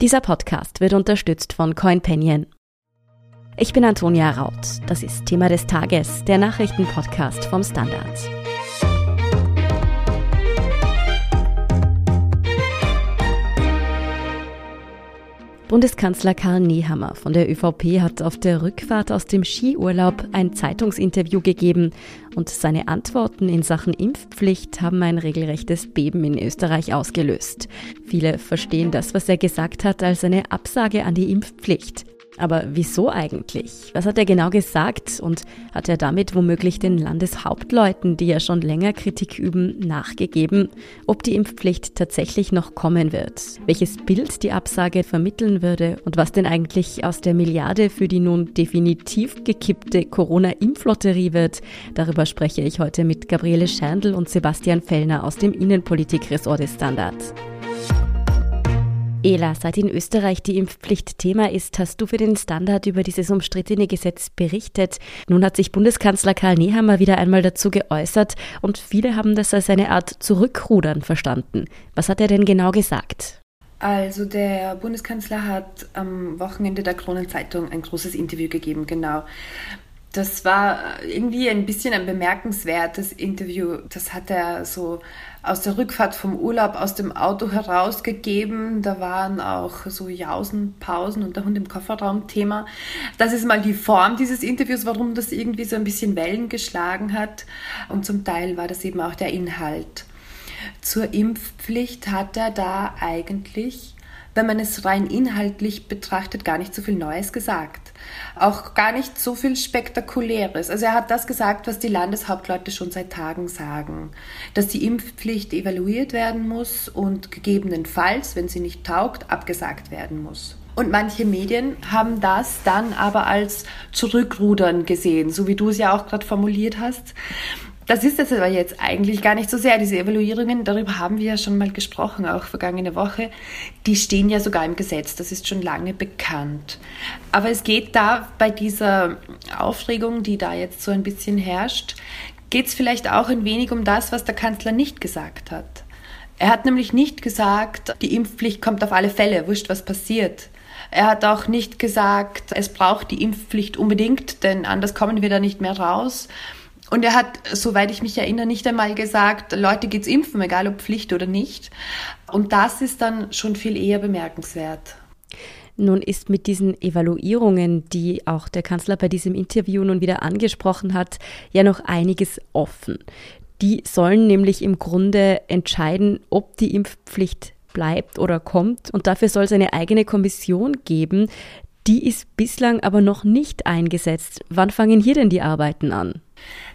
Dieser Podcast wird unterstützt von CoinPenion. Ich bin Antonia Raut. Das ist Thema des Tages, der Nachrichtenpodcast vom Standard. Bundeskanzler Karl Nehammer von der ÖVP hat auf der Rückfahrt aus dem Skiurlaub ein Zeitungsinterview gegeben und seine Antworten in Sachen Impfpflicht haben ein regelrechtes Beben in Österreich ausgelöst. Viele verstehen das, was er gesagt hat, als eine Absage an die Impfpflicht. Aber wieso eigentlich? Was hat er genau gesagt und hat er damit womöglich den Landeshauptleuten, die ja schon länger Kritik üben, nachgegeben, ob die Impfpflicht tatsächlich noch kommen wird? Welches Bild die Absage vermitteln würde und was denn eigentlich aus der Milliarde für die nun definitiv gekippte Corona-Impflotterie wird? Darüber spreche ich heute mit Gabriele Scherndl und Sebastian Fellner aus dem Innenpolitikressort des Standards. Ela, seit in Österreich die Impfpflicht Thema ist, hast du für den Standard über dieses umstrittene Gesetz berichtet. Nun hat sich Bundeskanzler Karl Nehammer wieder einmal dazu geäußert und viele haben das als eine Art Zurückrudern verstanden. Was hat er denn genau gesagt? Also der Bundeskanzler hat am Wochenende der Kronenzeitung ein großes Interview gegeben, genau. Das war irgendwie ein bisschen ein bemerkenswertes Interview. Das hat er so aus der Rückfahrt vom Urlaub aus dem Auto herausgegeben. Da waren auch so Jausen, Pausen und der Hund im Kofferraum Thema. Das ist mal die Form dieses Interviews, warum das irgendwie so ein bisschen Wellen geschlagen hat. Und zum Teil war das eben auch der Inhalt. Zur Impfpflicht hat er da eigentlich, wenn man es rein inhaltlich betrachtet, gar nicht so viel Neues gesagt auch gar nicht so viel Spektakuläres. Also er hat das gesagt, was die Landeshauptleute schon seit Tagen sagen, dass die Impfpflicht evaluiert werden muss und gegebenenfalls, wenn sie nicht taugt, abgesagt werden muss. Und manche Medien haben das dann aber als Zurückrudern gesehen, so wie du es ja auch gerade formuliert hast. Das ist es aber jetzt eigentlich gar nicht so sehr. Diese Evaluierungen, darüber haben wir ja schon mal gesprochen, auch vergangene Woche, die stehen ja sogar im Gesetz. Das ist schon lange bekannt. Aber es geht da bei dieser Aufregung, die da jetzt so ein bisschen herrscht, geht es vielleicht auch ein wenig um das, was der Kanzler nicht gesagt hat. Er hat nämlich nicht gesagt, die Impfpflicht kommt auf alle Fälle, wurscht, was passiert. Er hat auch nicht gesagt, es braucht die Impfpflicht unbedingt, denn anders kommen wir da nicht mehr raus. Und er hat, soweit ich mich erinnere, nicht einmal gesagt, Leute geht's impfen, egal ob Pflicht oder nicht. Und das ist dann schon viel eher bemerkenswert. Nun ist mit diesen Evaluierungen, die auch der Kanzler bei diesem Interview nun wieder angesprochen hat, ja noch einiges offen. Die sollen nämlich im Grunde entscheiden, ob die Impfpflicht bleibt oder kommt. Und dafür soll es eine eigene Kommission geben. Die ist bislang aber noch nicht eingesetzt. Wann fangen hier denn die Arbeiten an?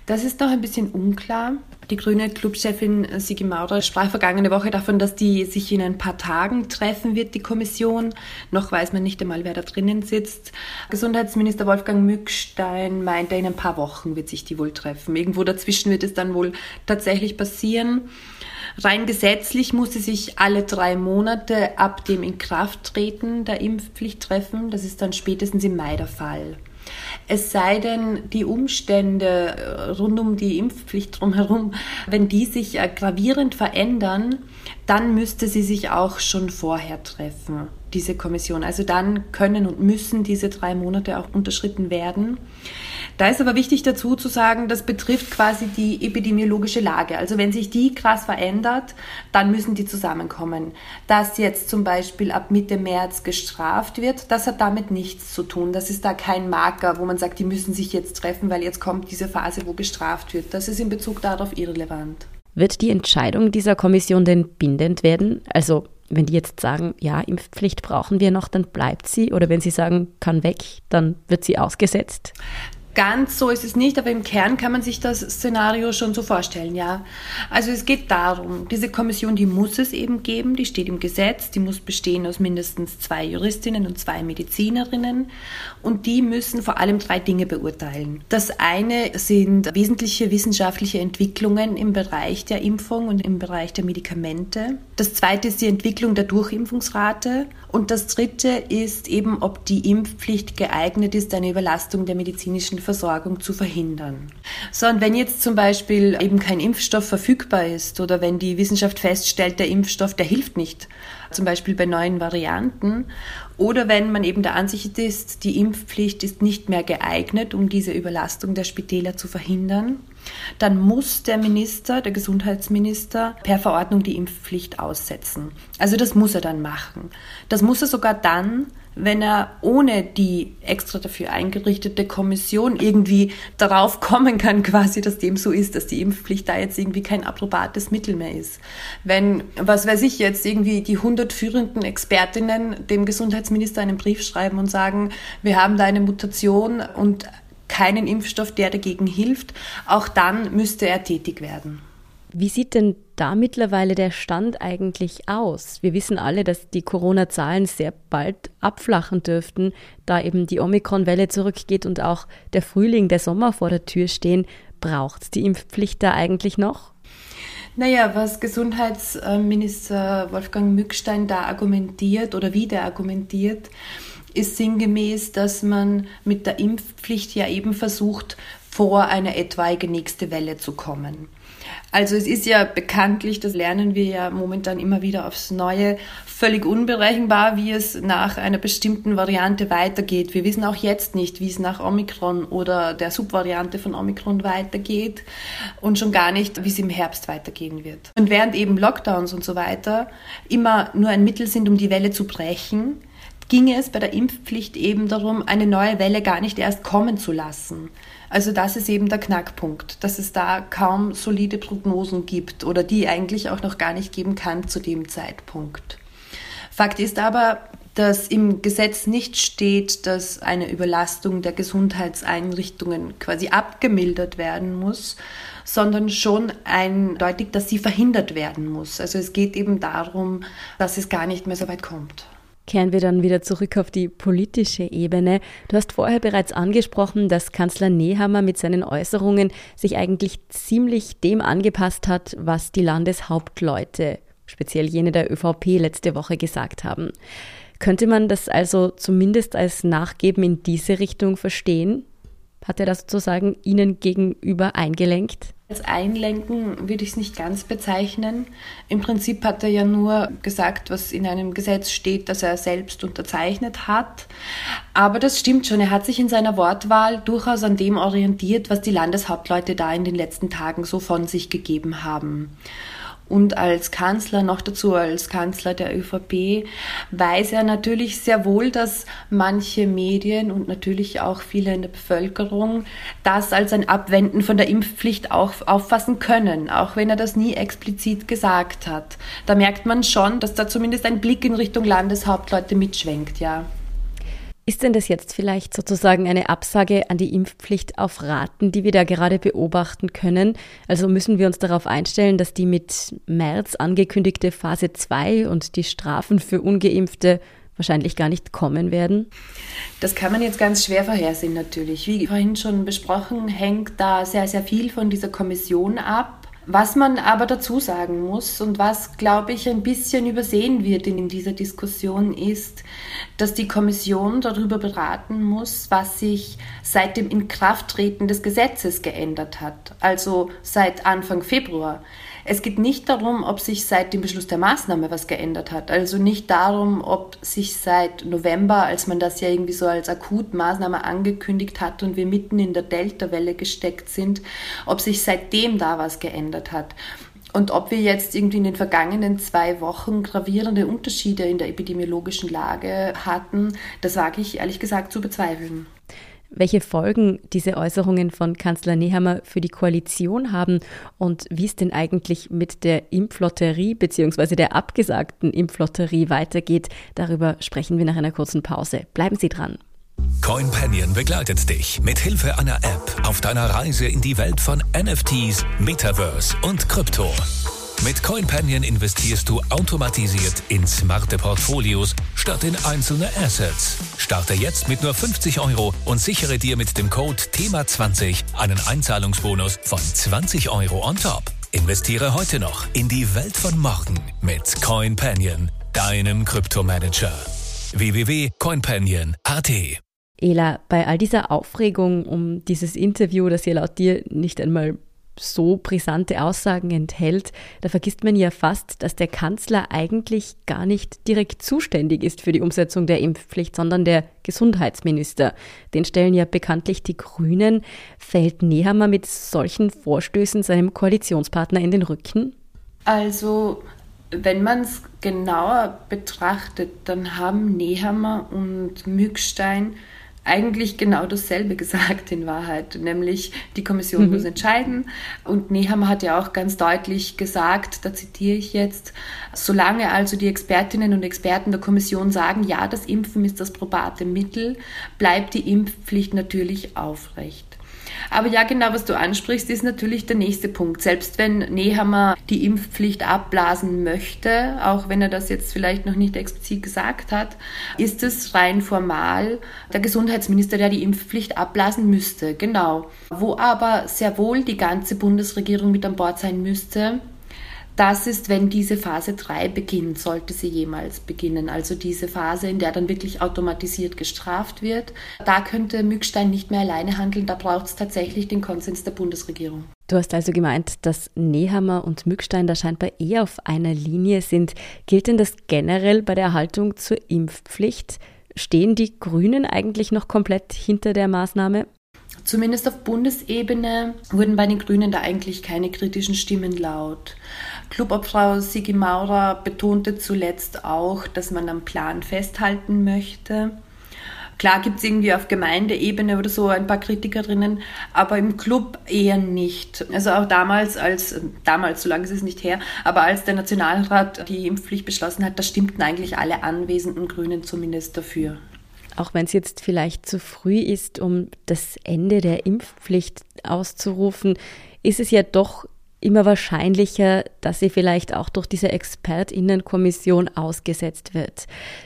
Das ist noch ein bisschen unklar. Die grüne Clubchefin Sigi Maurer sprach vergangene Woche davon, dass die sich in ein paar Tagen treffen wird, die Kommission. Noch weiß man nicht einmal, wer da drinnen sitzt. Gesundheitsminister Wolfgang Mückstein meinte, in ein paar Wochen wird sich die wohl treffen. Irgendwo dazwischen wird es dann wohl tatsächlich passieren. Rein gesetzlich muss sie sich alle drei Monate ab dem Inkrafttreten der Impfpflicht treffen. Das ist dann spätestens im Mai der Fall. Es sei denn, die Umstände äh, rund um die Impfpflicht drumherum, wenn die sich gravierend verändern, dann müsste sie sich auch schon vorher treffen, diese Kommission. Also dann können und müssen diese drei Monate auch unterschritten werden. Da ist aber wichtig dazu zu sagen, das betrifft quasi die epidemiologische Lage. Also wenn sich die krass verändert, dann müssen die zusammenkommen. Dass jetzt zum Beispiel ab Mitte März gestraft wird, das hat damit nichts zu tun. Das ist da kein Marker, wo man sagt, die müssen sich jetzt treffen, weil jetzt kommt diese Phase, wo bestraft wird. Das ist in Bezug darauf irrelevant. Wird die Entscheidung dieser Kommission denn bindend werden? Also wenn die jetzt sagen, ja, Impfpflicht brauchen wir noch, dann bleibt sie. Oder wenn sie sagen, kann weg, dann wird sie ausgesetzt? Ganz so ist es nicht, aber im Kern kann man sich das Szenario schon so vorstellen, ja. Also es geht darum, diese Kommission, die muss es eben geben, die steht im Gesetz, die muss bestehen aus mindestens zwei Juristinnen und zwei Medizinerinnen und die müssen vor allem drei Dinge beurteilen. Das eine sind wesentliche wissenschaftliche Entwicklungen im Bereich der Impfung und im Bereich der Medikamente. Das zweite ist die Entwicklung der Durchimpfungsrate und das dritte ist eben, ob die Impfpflicht geeignet ist, eine Überlastung der medizinischen Impfversorgung zu verhindern. So, und wenn jetzt zum Beispiel eben kein Impfstoff verfügbar ist oder wenn die Wissenschaft feststellt, der Impfstoff, der hilft nicht, zum Beispiel bei neuen Varianten, oder wenn man eben der Ansicht ist, die Impfpflicht ist nicht mehr geeignet, um diese Überlastung der Spitäler zu verhindern, dann muss der Minister, der Gesundheitsminister, per Verordnung die Impfpflicht aussetzen. Also das muss er dann machen. Das muss er sogar dann, wenn er ohne die extra dafür eingerichtete Kommission irgendwie darauf kommen kann, quasi, dass dem so ist, dass die Impfpflicht da jetzt irgendwie kein approbates Mittel mehr ist. Wenn, was weiß ich jetzt, irgendwie die 100 führenden Expertinnen dem Gesundheitsminister einen Brief schreiben und sagen, wir haben da eine Mutation und keinen Impfstoff, der dagegen hilft, auch dann müsste er tätig werden. Wie sieht denn da mittlerweile der Stand eigentlich aus? Wir wissen alle, dass die Corona-Zahlen sehr bald abflachen dürften, da eben die Omikron-Welle zurückgeht und auch der Frühling, der Sommer vor der Tür stehen. Braucht die Impfpflicht da eigentlich noch? Naja, was Gesundheitsminister Wolfgang Mückstein da argumentiert oder wie der argumentiert, ist sinngemäß, dass man mit der Impfpflicht ja eben versucht, vor eine etwaige nächste Welle zu kommen. Also es ist ja bekanntlich, das lernen wir ja momentan immer wieder aufs Neue, völlig unberechenbar, wie es nach einer bestimmten Variante weitergeht. Wir wissen auch jetzt nicht, wie es nach Omikron oder der Subvariante von Omikron weitergeht und schon gar nicht, wie es im Herbst weitergehen wird. Und während eben Lockdowns und so weiter immer nur ein Mittel sind, um die Welle zu brechen, ginge es bei der Impfpflicht eben darum, eine neue Welle gar nicht erst kommen zu lassen. Also das ist eben der Knackpunkt, dass es da kaum solide Prognosen gibt oder die eigentlich auch noch gar nicht geben kann zu dem Zeitpunkt. Fakt ist aber, dass im Gesetz nicht steht, dass eine Überlastung der Gesundheitseinrichtungen quasi abgemildert werden muss, sondern schon eindeutig, dass sie verhindert werden muss. Also es geht eben darum, dass es gar nicht mehr so weit kommt kehren wir dann wieder zurück auf die politische Ebene. Du hast vorher bereits angesprochen, dass Kanzler Nehammer mit seinen Äußerungen sich eigentlich ziemlich dem angepasst hat, was die Landeshauptleute, speziell jene der ÖVP, letzte Woche gesagt haben. Könnte man das also zumindest als Nachgeben in diese Richtung verstehen? Hat er das sozusagen Ihnen gegenüber eingelenkt? Als Einlenken würde ich es nicht ganz bezeichnen. Im Prinzip hat er ja nur gesagt, was in einem Gesetz steht, das er selbst unterzeichnet hat. Aber das stimmt schon. Er hat sich in seiner Wortwahl durchaus an dem orientiert, was die Landeshauptleute da in den letzten Tagen so von sich gegeben haben und als Kanzler, noch dazu als Kanzler der ÖVP, weiß er natürlich sehr wohl, dass manche Medien und natürlich auch viele in der Bevölkerung das als ein Abwenden von der Impfpflicht auch auffassen können, auch wenn er das nie explizit gesagt hat. Da merkt man schon, dass da zumindest ein Blick in Richtung Landeshauptleute mitschwenkt, ja. Ist denn das jetzt vielleicht sozusagen eine Absage an die Impfpflicht auf Raten, die wir da gerade beobachten können? Also müssen wir uns darauf einstellen, dass die mit März angekündigte Phase 2 und die Strafen für ungeimpfte wahrscheinlich gar nicht kommen werden? Das kann man jetzt ganz schwer vorhersehen natürlich. Wie vorhin schon besprochen, hängt da sehr, sehr viel von dieser Kommission ab. Was man aber dazu sagen muss und was, glaube ich, ein bisschen übersehen wird in dieser Diskussion ist, dass die Kommission darüber beraten muss, was sich seit dem Inkrafttreten des Gesetzes geändert hat, also seit Anfang Februar. Es geht nicht darum, ob sich seit dem Beschluss der Maßnahme was geändert hat. Also nicht darum, ob sich seit November, als man das ja irgendwie so als Akutmaßnahme angekündigt hat und wir mitten in der Delta-Welle gesteckt sind, ob sich seitdem da was geändert hat. Und ob wir jetzt irgendwie in den vergangenen zwei Wochen gravierende Unterschiede in der epidemiologischen Lage hatten, das wage ich ehrlich gesagt zu bezweifeln welche Folgen diese Äußerungen von Kanzler Nehammer für die Koalition haben und wie es denn eigentlich mit der Impflotterie bzw. der abgesagten Impflotterie weitergeht. Darüber sprechen wir nach einer kurzen Pause. Bleiben Sie dran. CoinPanion begleitet dich mit Hilfe einer App auf deiner Reise in die Welt von NFTs, Metaverse und Krypto. Mit CoinPanion investierst du automatisiert in smarte Portfolios statt in einzelne Assets. Starte jetzt mit nur 50 Euro und sichere dir mit dem Code THEMA20 einen Einzahlungsbonus von 20 Euro on top. Investiere heute noch in die Welt von morgen mit CoinPanion, deinem Kryptomanager. www.coinpanion.at Ela, bei all dieser Aufregung um dieses Interview, das ja laut dir nicht einmal so brisante Aussagen enthält, da vergisst man ja fast, dass der Kanzler eigentlich gar nicht direkt zuständig ist für die Umsetzung der Impfpflicht, sondern der Gesundheitsminister. Den stellen ja bekanntlich die Grünen. Fällt Nehammer mit solchen Vorstößen seinem Koalitionspartner in den Rücken? Also wenn man es genauer betrachtet, dann haben Nehammer und Mückstein eigentlich genau dasselbe gesagt in Wahrheit, nämlich die Kommission mhm. muss entscheiden. Und Nehammer hat ja auch ganz deutlich gesagt, da zitiere ich jetzt, solange also die Expertinnen und Experten der Kommission sagen, ja, das Impfen ist das probate Mittel, bleibt die Impfpflicht natürlich aufrecht. Aber ja, genau, was du ansprichst, ist natürlich der nächste Punkt. Selbst wenn Nehammer die Impfpflicht abblasen möchte, auch wenn er das jetzt vielleicht noch nicht explizit gesagt hat, ist es rein formal der Gesundheitsminister, der die Impfpflicht abblasen müsste. Genau. Wo aber sehr wohl die ganze Bundesregierung mit an Bord sein müsste, das ist, wenn diese Phase 3 beginnt, sollte sie jemals beginnen. Also diese Phase, in der dann wirklich automatisiert gestraft wird. Da könnte Mückstein nicht mehr alleine handeln, da braucht es tatsächlich den Konsens der Bundesregierung. Du hast also gemeint, dass Nehammer und Mückstein da scheinbar eher auf einer Linie sind. Gilt denn das generell bei der Haltung zur Impfpflicht? Stehen die Grünen eigentlich noch komplett hinter der Maßnahme? Zumindest auf Bundesebene wurden bei den Grünen da eigentlich keine kritischen Stimmen laut. Clubobfrau Sigi Maurer betonte zuletzt auch, dass man am Plan festhalten möchte. Klar gibt es irgendwie auf Gemeindeebene oder so ein paar Kritikerinnen, aber im Club eher nicht. Also auch damals, als, damals, so lange ist es nicht her, aber als der Nationalrat die Impfpflicht beschlossen hat, da stimmten eigentlich alle anwesenden Grünen zumindest dafür. Auch wenn es jetzt vielleicht zu früh ist, um das Ende der Impfpflicht auszurufen, ist es ja doch immer wahrscheinlicher, dass sie vielleicht auch durch diese Expertinnenkommission ausgesetzt wird.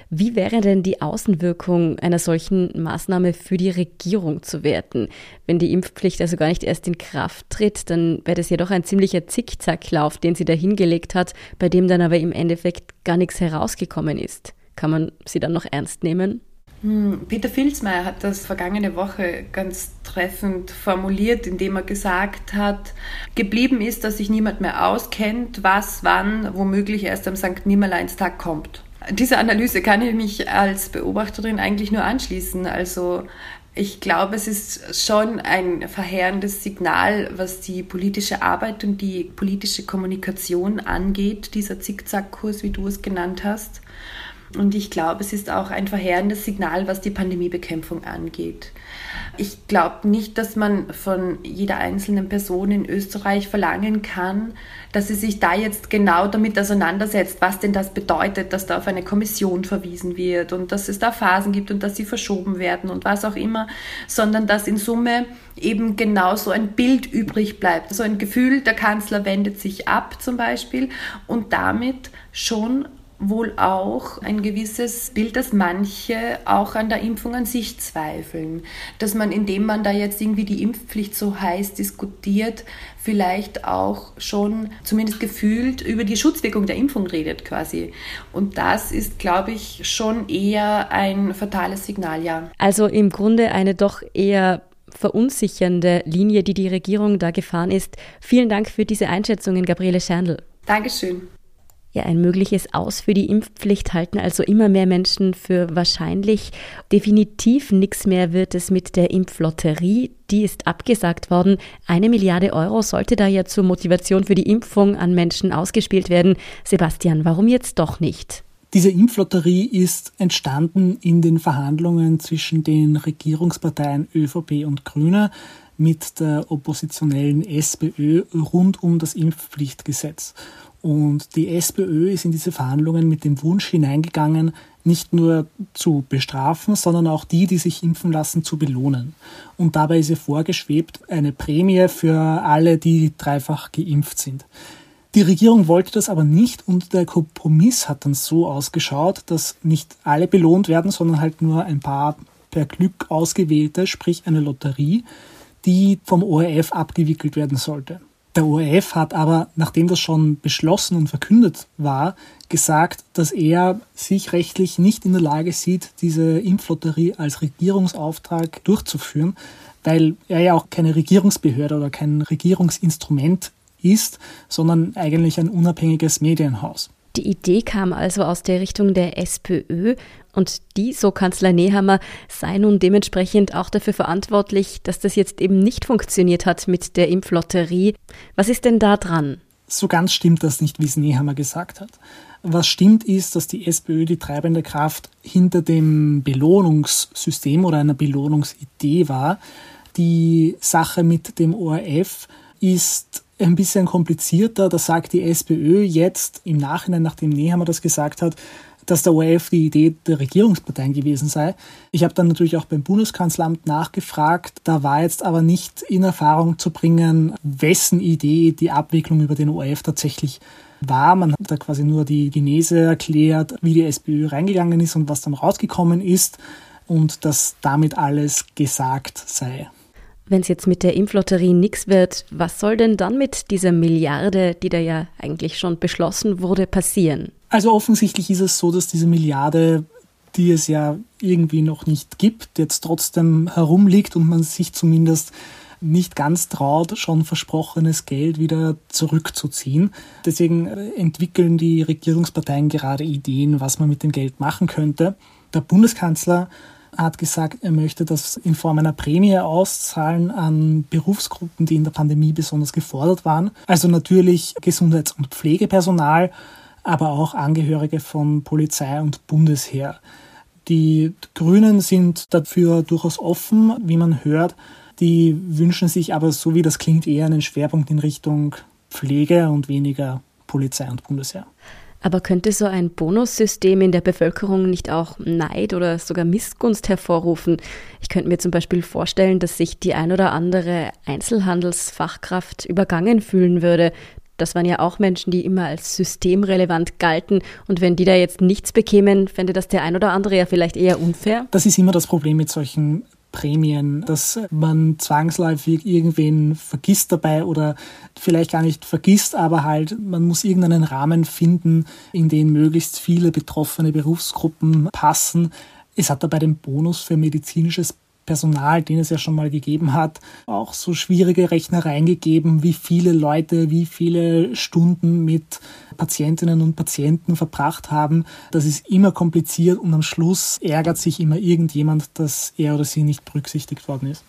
Wie wäre denn die Außenwirkung einer solchen Maßnahme für die Regierung zu werten? Wenn die Impfpflicht also gar nicht erst in Kraft tritt, dann wäre das ja doch ein ziemlicher Zickzacklauf, den sie da hingelegt hat, bei dem dann aber im Endeffekt gar nichts herausgekommen ist. Kann man sie dann noch ernst nehmen? Hm, Peter Filzmeier hat das vergangene Woche ganz treffend formuliert, indem er gesagt hat, geblieben ist, dass sich niemand mehr auskennt, was wann womöglich erst am St. Nimmerleinstag kommt. Dieser Analyse kann ich mich als Beobachterin eigentlich nur anschließen. Also ich glaube, es ist schon ein verheerendes Signal, was die politische Arbeit und die politische Kommunikation angeht, dieser Zickzackkurs, wie du es genannt hast. Und ich glaube, es ist auch ein verheerendes Signal, was die Pandemiebekämpfung angeht. Ich glaube nicht, dass man von jeder einzelnen Person in Österreich verlangen kann, dass sie sich da jetzt genau damit auseinandersetzt, was denn das bedeutet, dass da auf eine Kommission verwiesen wird und dass es da Phasen gibt und dass sie verschoben werden und was auch immer, sondern dass in Summe eben genau so ein Bild übrig bleibt. So ein Gefühl, der Kanzler wendet sich ab zum Beispiel und damit schon wohl auch ein gewisses Bild, dass manche auch an der Impfung an sich zweifeln. Dass man, indem man da jetzt irgendwie die Impfpflicht so heiß diskutiert, vielleicht auch schon zumindest gefühlt über die Schutzwirkung der Impfung redet quasi. Und das ist, glaube ich, schon eher ein fatales Signal, ja. Also im Grunde eine doch eher verunsichernde Linie, die die Regierung da gefahren ist. Vielen Dank für diese Einschätzungen, Gabriele Scherndl. Dankeschön. Ja, ein mögliches Aus für die Impfpflicht halten also immer mehr Menschen für wahrscheinlich. Definitiv nichts mehr wird es mit der Impflotterie. Die ist abgesagt worden. Eine Milliarde Euro sollte da ja zur Motivation für die Impfung an Menschen ausgespielt werden. Sebastian, warum jetzt doch nicht? Diese Impflotterie ist entstanden in den Verhandlungen zwischen den Regierungsparteien ÖVP und Grüne mit der oppositionellen SPÖ rund um das Impfpflichtgesetz. Und die SPÖ ist in diese Verhandlungen mit dem Wunsch hineingegangen, nicht nur zu bestrafen, sondern auch die, die sich impfen lassen, zu belohnen. Und dabei ist ihr vorgeschwebt eine Prämie für alle, die dreifach geimpft sind. Die Regierung wollte das aber nicht und der Kompromiss hat dann so ausgeschaut, dass nicht alle belohnt werden, sondern halt nur ein paar per Glück ausgewählte, sprich eine Lotterie, die vom ORF abgewickelt werden sollte. Der ORF hat aber, nachdem das schon beschlossen und verkündet war, gesagt, dass er sich rechtlich nicht in der Lage sieht, diese Impflotterie als Regierungsauftrag durchzuführen, weil er ja auch keine Regierungsbehörde oder kein Regierungsinstrument ist, sondern eigentlich ein unabhängiges Medienhaus. Die Idee kam also aus der Richtung der SPÖ und die, so Kanzler Nehammer, sei nun dementsprechend auch dafür verantwortlich, dass das jetzt eben nicht funktioniert hat mit der Impflotterie. Was ist denn da dran? So ganz stimmt das nicht, wie es Nehammer gesagt hat. Was stimmt ist, dass die SPÖ die treibende Kraft hinter dem Belohnungssystem oder einer Belohnungsidee war. Die Sache mit dem ORF ist ein bisschen komplizierter. Da sagt die SPÖ jetzt im Nachhinein, nachdem Nehammer das gesagt hat, dass der ORF die Idee der Regierungsparteien gewesen sei. Ich habe dann natürlich auch beim Bundeskanzleramt nachgefragt. Da war jetzt aber nicht in Erfahrung zu bringen, wessen Idee die Abwicklung über den ORF tatsächlich war. Man hat da quasi nur die Genese erklärt, wie die SPÖ reingegangen ist und was dann rausgekommen ist und dass damit alles gesagt sei. Wenn es jetzt mit der Impflotterie nichts wird, was soll denn dann mit dieser Milliarde, die da ja eigentlich schon beschlossen wurde, passieren? Also offensichtlich ist es so, dass diese Milliarde, die es ja irgendwie noch nicht gibt, jetzt trotzdem herumliegt und man sich zumindest nicht ganz traut, schon versprochenes Geld wieder zurückzuziehen. Deswegen entwickeln die Regierungsparteien gerade Ideen, was man mit dem Geld machen könnte. Der Bundeskanzler hat gesagt, er möchte das in Form einer Prämie auszahlen an Berufsgruppen, die in der Pandemie besonders gefordert waren. Also natürlich Gesundheits- und Pflegepersonal, aber auch Angehörige von Polizei und Bundesheer. Die Grünen sind dafür durchaus offen, wie man hört. Die wünschen sich aber, so wie das klingt, eher einen Schwerpunkt in Richtung Pflege und weniger Polizei und Bundesheer. Aber könnte so ein Bonussystem in der Bevölkerung nicht auch Neid oder sogar Missgunst hervorrufen? Ich könnte mir zum Beispiel vorstellen, dass sich die ein oder andere Einzelhandelsfachkraft übergangen fühlen würde. Das waren ja auch Menschen, die immer als systemrelevant galten. Und wenn die da jetzt nichts bekämen, fände das der ein oder andere ja vielleicht eher unfair. Das ist immer das Problem mit solchen Prämien, dass man zwangsläufig irgendwen vergisst dabei oder vielleicht gar nicht vergisst, aber halt man muss irgendeinen Rahmen finden, in den möglichst viele betroffene Berufsgruppen passen. Es hat da bei dem Bonus für medizinisches Personal, den es ja schon mal gegeben hat, auch so schwierige Rechnereien gegeben, wie viele Leute, wie viele Stunden mit Patientinnen und Patienten verbracht haben. Das ist immer kompliziert und am Schluss ärgert sich immer irgendjemand, dass er oder sie nicht berücksichtigt worden ist.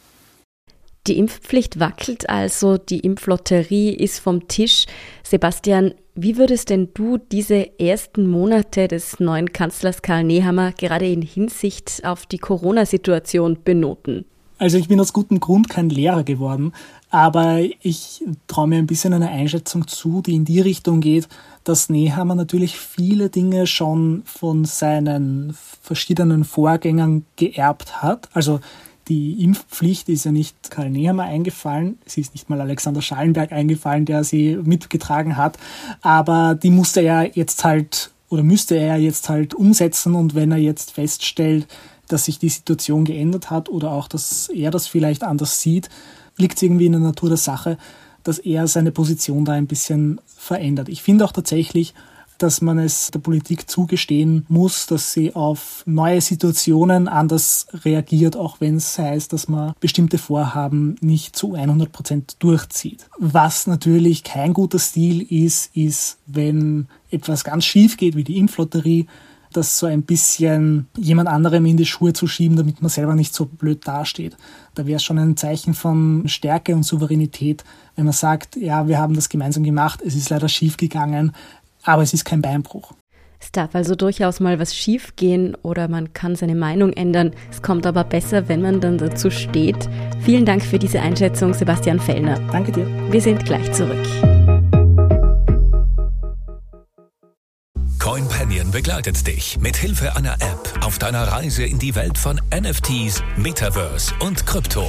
Die Impfpflicht wackelt also, die Impflotterie ist vom Tisch. Sebastian, wie würdest denn du diese ersten Monate des neuen Kanzlers Karl Nehammer gerade in Hinsicht auf die Corona-Situation benoten? Also ich bin aus gutem Grund kein Lehrer geworden, aber ich traue mir ein bisschen eine Einschätzung zu, die in die Richtung geht, dass Nehammer natürlich viele Dinge schon von seinen verschiedenen Vorgängern geerbt hat. Also die Impfpflicht ist ja nicht Karl Nehammer eingefallen, sie ist nicht mal Alexander Schallenberg eingefallen, der sie mitgetragen hat, aber die musste er jetzt halt oder müsste er jetzt halt umsetzen und wenn er jetzt feststellt, dass sich die Situation geändert hat oder auch, dass er das vielleicht anders sieht, liegt es irgendwie in der Natur der Sache, dass er seine Position da ein bisschen verändert. Ich finde auch tatsächlich, dass man es der Politik zugestehen muss, dass sie auf neue Situationen anders reagiert, auch wenn es heißt, dass man bestimmte Vorhaben nicht zu 100 Prozent durchzieht. Was natürlich kein guter Stil ist, ist, wenn etwas ganz schief geht, wie die Impflotterie, das so ein bisschen jemand anderem in die Schuhe zu schieben, damit man selber nicht so blöd dasteht. Da wäre es schon ein Zeichen von Stärke und Souveränität, wenn man sagt, ja, wir haben das gemeinsam gemacht, es ist leider schief gegangen, aber es ist kein Beinbruch. Es darf also durchaus mal was schief gehen oder man kann seine Meinung ändern. Es kommt aber besser, wenn man dann dazu steht. Vielen Dank für diese Einschätzung, Sebastian Fellner. Danke dir. Wir sind gleich zurück. CoinPanion begleitet dich mit Hilfe einer App auf deiner Reise in die Welt von NFTs, Metaverse und Krypto.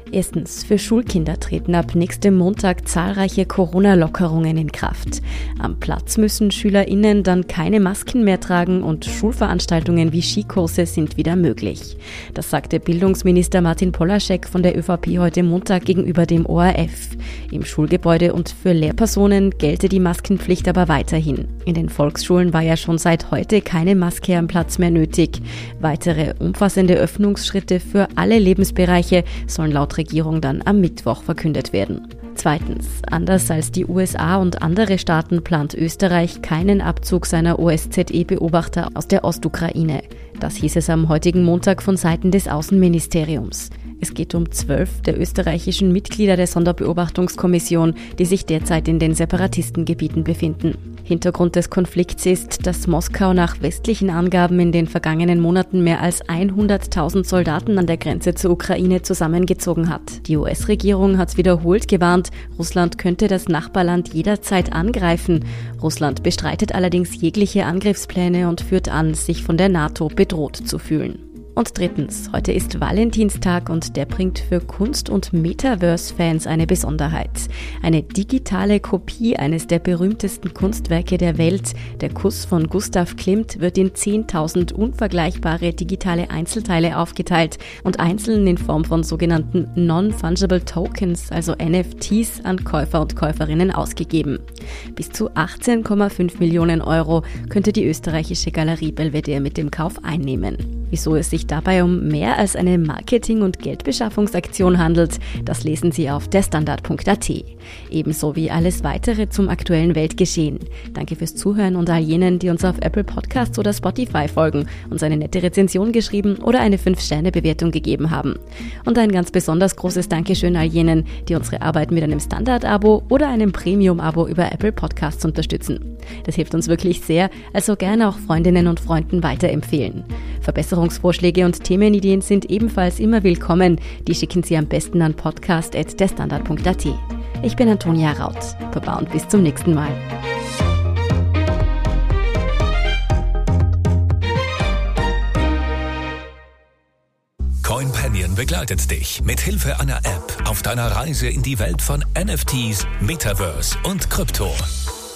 Erstens, für Schulkinder treten ab nächstem Montag zahlreiche Corona-Lockerungen in Kraft. Am Platz müssen SchülerInnen dann keine Masken mehr tragen und Schulveranstaltungen wie Skikurse sind wieder möglich. Das sagte Bildungsminister Martin Polaschek von der ÖVP heute Montag gegenüber dem ORF. Im Schulgebäude und für Lehrpersonen gelte die Maskenpflicht aber weiterhin. In den Volksschulen war ja schon seit heute keine Maske am Platz mehr nötig. Weitere umfassende Öffnungsschritte für alle Lebensbereiche sollen laut Regierung dann am Mittwoch verkündet werden. Zweitens, anders als die USA und andere Staaten plant Österreich keinen Abzug seiner OSZE-Beobachter aus der Ostukraine. Das hieß es am heutigen Montag von Seiten des Außenministeriums. Es geht um zwölf der österreichischen Mitglieder der Sonderbeobachtungskommission, die sich derzeit in den Separatistengebieten befinden. Hintergrund des Konflikts ist, dass Moskau nach westlichen Angaben in den vergangenen Monaten mehr als 100.000 Soldaten an der Grenze zur Ukraine zusammengezogen hat. Die US-Regierung hat wiederholt gewarnt, Russland könnte das Nachbarland jederzeit angreifen. Russland bestreitet allerdings jegliche Angriffspläne und führt an, sich von der NATO bedroht zu fühlen. Und drittens, heute ist Valentinstag und der bringt für Kunst- und Metaverse-Fans eine Besonderheit. Eine digitale Kopie eines der berühmtesten Kunstwerke der Welt, der Kuss von Gustav Klimt, wird in 10.000 unvergleichbare digitale Einzelteile aufgeteilt und einzeln in Form von sogenannten Non-Fungible Tokens, also NFTs, an Käufer und Käuferinnen ausgegeben. Bis zu 18,5 Millionen Euro könnte die österreichische Galerie Belvedere mit dem Kauf einnehmen. Wieso es sich dabei um mehr als eine Marketing- und Geldbeschaffungsaktion handelt, das lesen Sie auf derstandard.at. Ebenso wie alles weitere zum aktuellen Weltgeschehen. Danke fürs Zuhören und all jenen, die uns auf Apple Podcasts oder Spotify folgen, uns eine nette Rezension geschrieben oder eine 5-Sterne-Bewertung gegeben haben. Und ein ganz besonders großes Dankeschön all jenen, die unsere Arbeit mit einem Standard-Abo oder einem Premium-Abo über Apple Podcasts unterstützen. Das hilft uns wirklich sehr, also gerne auch Freundinnen und Freunden weiterempfehlen. Verbesserungsvorschläge und Themenideen sind ebenfalls immer willkommen. Die schicken Sie am besten an podcast.derstandard.at. Ich bin Antonia Raut. Baba und bis zum nächsten Mal. CoinPanion begleitet dich mit Hilfe einer App auf deiner Reise in die Welt von NFTs, Metaverse und Krypto.